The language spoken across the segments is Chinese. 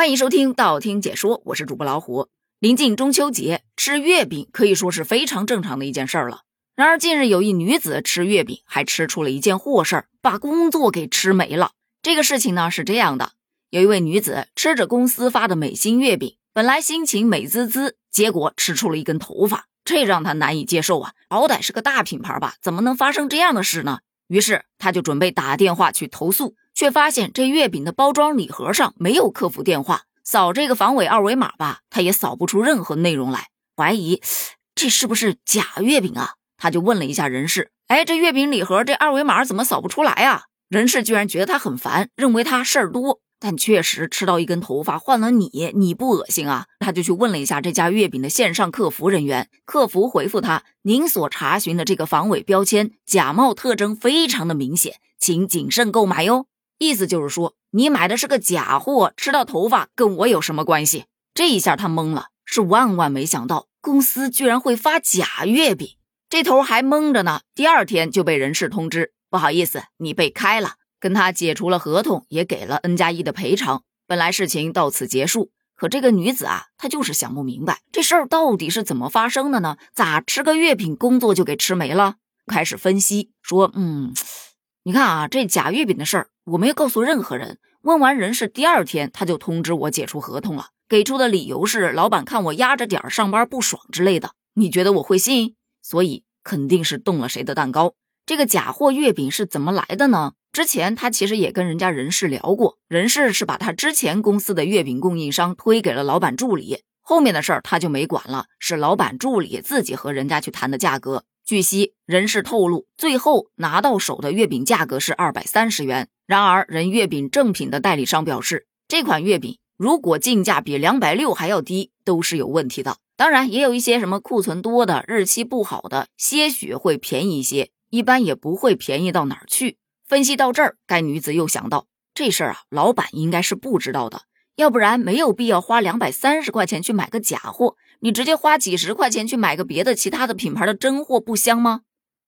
欢迎收听道听解说，我是主播老虎。临近中秋节，吃月饼可以说是非常正常的一件事儿了。然而，近日有一女子吃月饼，还吃出了一件祸事儿，把工作给吃没了。这个事情呢是这样的：有一位女子吃着公司发的美心月饼，本来心情美滋滋，结果吃出了一根头发，这让她难以接受啊！好歹是个大品牌吧，怎么能发生这样的事呢？于是，她就准备打电话去投诉。却发现这月饼的包装礼盒上没有客服电话，扫这个防伪二维码吧，他也扫不出任何内容来，怀疑这是不是假月饼啊？他就问了一下人事，哎，这月饼礼盒这二维码怎么扫不出来啊？人事居然觉得他很烦，认为他事儿多，但确实吃到一根头发换了你，你不恶心啊？他就去问了一下这家月饼的线上客服人员，客服回复他，您所查询的这个防伪标签假冒特征非常的明显，请谨慎购买哟。意思就是说，你买的是个假货，吃到头发跟我有什么关系？这一下他懵了，是万万没想到公司居然会发假月饼，这头还懵着呢。第二天就被人事通知，不好意思，你被开了，跟他解除了合同，也给了 N 加一的赔偿。本来事情到此结束，可这个女子啊，她就是想不明白这事儿到底是怎么发生的呢？咋吃个月饼工作就给吃没了？开始分析说，嗯。你看啊，这假月饼的事儿，我没有告诉任何人。问完人事，第二天他就通知我解除合同了，给出的理由是老板看我压着点儿上班不爽之类的。你觉得我会信？所以肯定是动了谁的蛋糕。这个假货月饼是怎么来的呢？之前他其实也跟人家人事聊过，人事是把他之前公司的月饼供应商推给了老板助理，后面的事儿他就没管了，是老板助理自己和人家去谈的价格。据悉，人事透露，最后拿到手的月饼价格是二百三十元。然而，人月饼正品的代理商表示，这款月饼如果进价比两百六还要低，都是有问题的。当然，也有一些什么库存多的、日期不好的，些许会便宜一些，一般也不会便宜到哪儿去。分析到这儿，该女子又想到，这事儿啊，老板应该是不知道的，要不然没有必要花两百三十块钱去买个假货。你直接花几十块钱去买个别的其他的品牌的真货不香吗？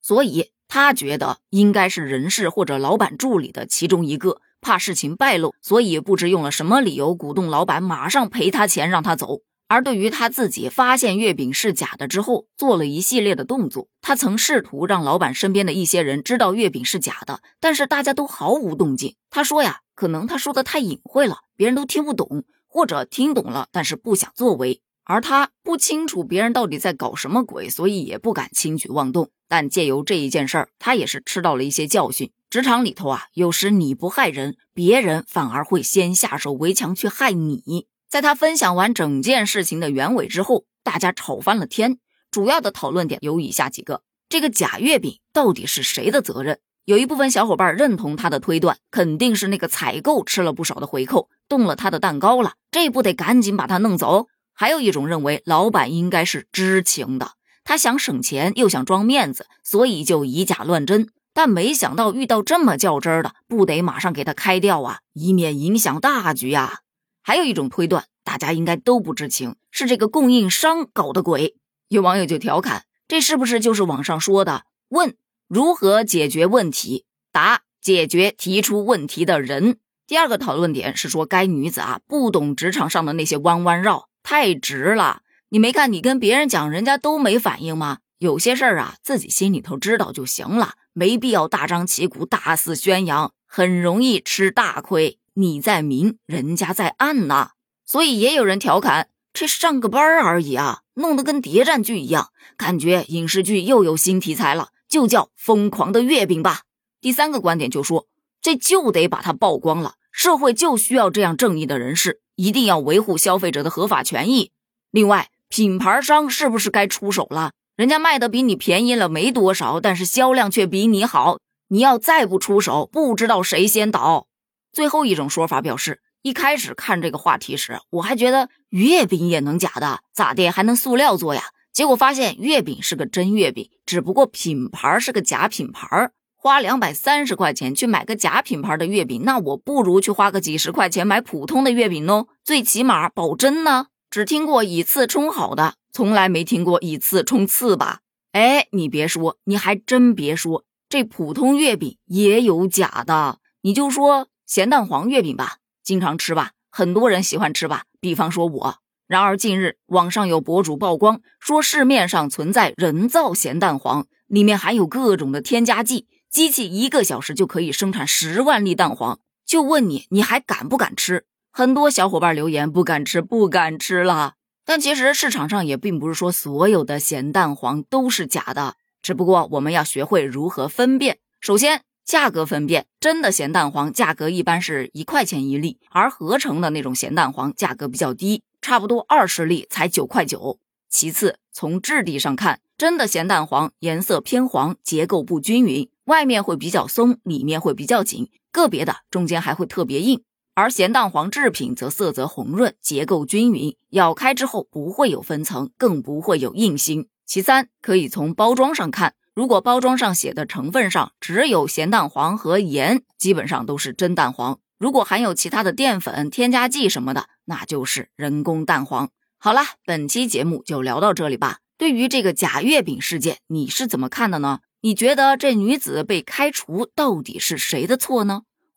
所以他觉得应该是人事或者老板助理的其中一个，怕事情败露，所以不知用了什么理由鼓动老板马上赔他钱让他走。而对于他自己发现月饼是假的之后，做了一系列的动作。他曾试图让老板身边的一些人知道月饼是假的，但是大家都毫无动静。他说呀，可能他说的太隐晦了，别人都听不懂，或者听懂了，但是不想作为。而他不清楚别人到底在搞什么鬼，所以也不敢轻举妄动。但借由这一件事儿，他也是吃到了一些教训。职场里头啊，有时你不害人，别人反而会先下手为强去害你。在他分享完整件事情的原委之后，大家吵翻了天。主要的讨论点有以下几个：这个假月饼到底是谁的责任？有一部分小伙伴认同他的推断，肯定是那个采购吃了不少的回扣，动了他的蛋糕了，这不得赶紧把他弄走。还有一种认为，老板应该是知情的，他想省钱又想装面子，所以就以假乱真。但没想到遇到这么较真的，不得马上给他开掉啊，以免影响大局呀。还有一种推断，大家应该都不知情，是这个供应商搞的鬼。有网友就调侃，这是不是就是网上说的“问如何解决问题，答解决提出问题的人”？第二个讨论点是说，该女子啊，不懂职场上的那些弯弯绕。太直了，你没看你跟别人讲，人家都没反应吗？有些事儿啊，自己心里头知道就行了，没必要大张旗鼓、大肆宣扬，很容易吃大亏。你在明，人家在暗呐。所以也有人调侃，这上个班而已啊，弄得跟谍战剧一样，感觉影视剧又有新题材了，就叫疯狂的月饼吧。第三个观点就说，这就得把它曝光了，社会就需要这样正义的人士。一定要维护消费者的合法权益。另外，品牌商是不是该出手了？人家卖的比你便宜了没多少，但是销量却比你好。你要再不出手，不知道谁先倒。最后一种说法表示，一开始看这个话题时，我还觉得月饼也能假的，咋的还能塑料做呀？结果发现月饼是个真月饼，只不过品牌是个假品牌。花两百三十块钱去买个假品牌的月饼，那我不如去花个几十块钱买普通的月饼呢，最起码保真呢。只听过以次充好的，从来没听过以次充次吧？哎，你别说，你还真别说，这普通月饼也有假的。你就说咸蛋黄月饼吧，经常吃吧，很多人喜欢吃吧，比方说我。然而近日网上有博主曝光说，市面上存在人造咸蛋黄，里面含有各种的添加剂，机器一个小时就可以生产十万粒蛋黄。就问你，你还敢不敢吃？很多小伙伴留言不敢吃，不敢吃了。但其实市场上也并不是说所有的咸蛋黄都是假的，只不过我们要学会如何分辨。首先。价格分辨，真的咸蛋黄价格一般是一块钱一粒，而合成的那种咸蛋黄价格比较低，差不多二十粒才九块九。其次，从质地上看，真的咸蛋黄颜色偏黄，结构不均匀，外面会比较松，里面会比较紧，个别的中间还会特别硬。而咸蛋黄制品则色泽红润，结构均匀，咬开之后不会有分层，更不会有硬心。其三，可以从包装上看。如果包装上写的成分上只有咸蛋黄和盐，基本上都是真蛋黄。如果含有其他的淀粉、添加剂什么的，那就是人工蛋黄。好了，本期节目就聊到这里吧。对于这个假月饼事件，你是怎么看的呢？你觉得这女子被开除到底是谁的错呢？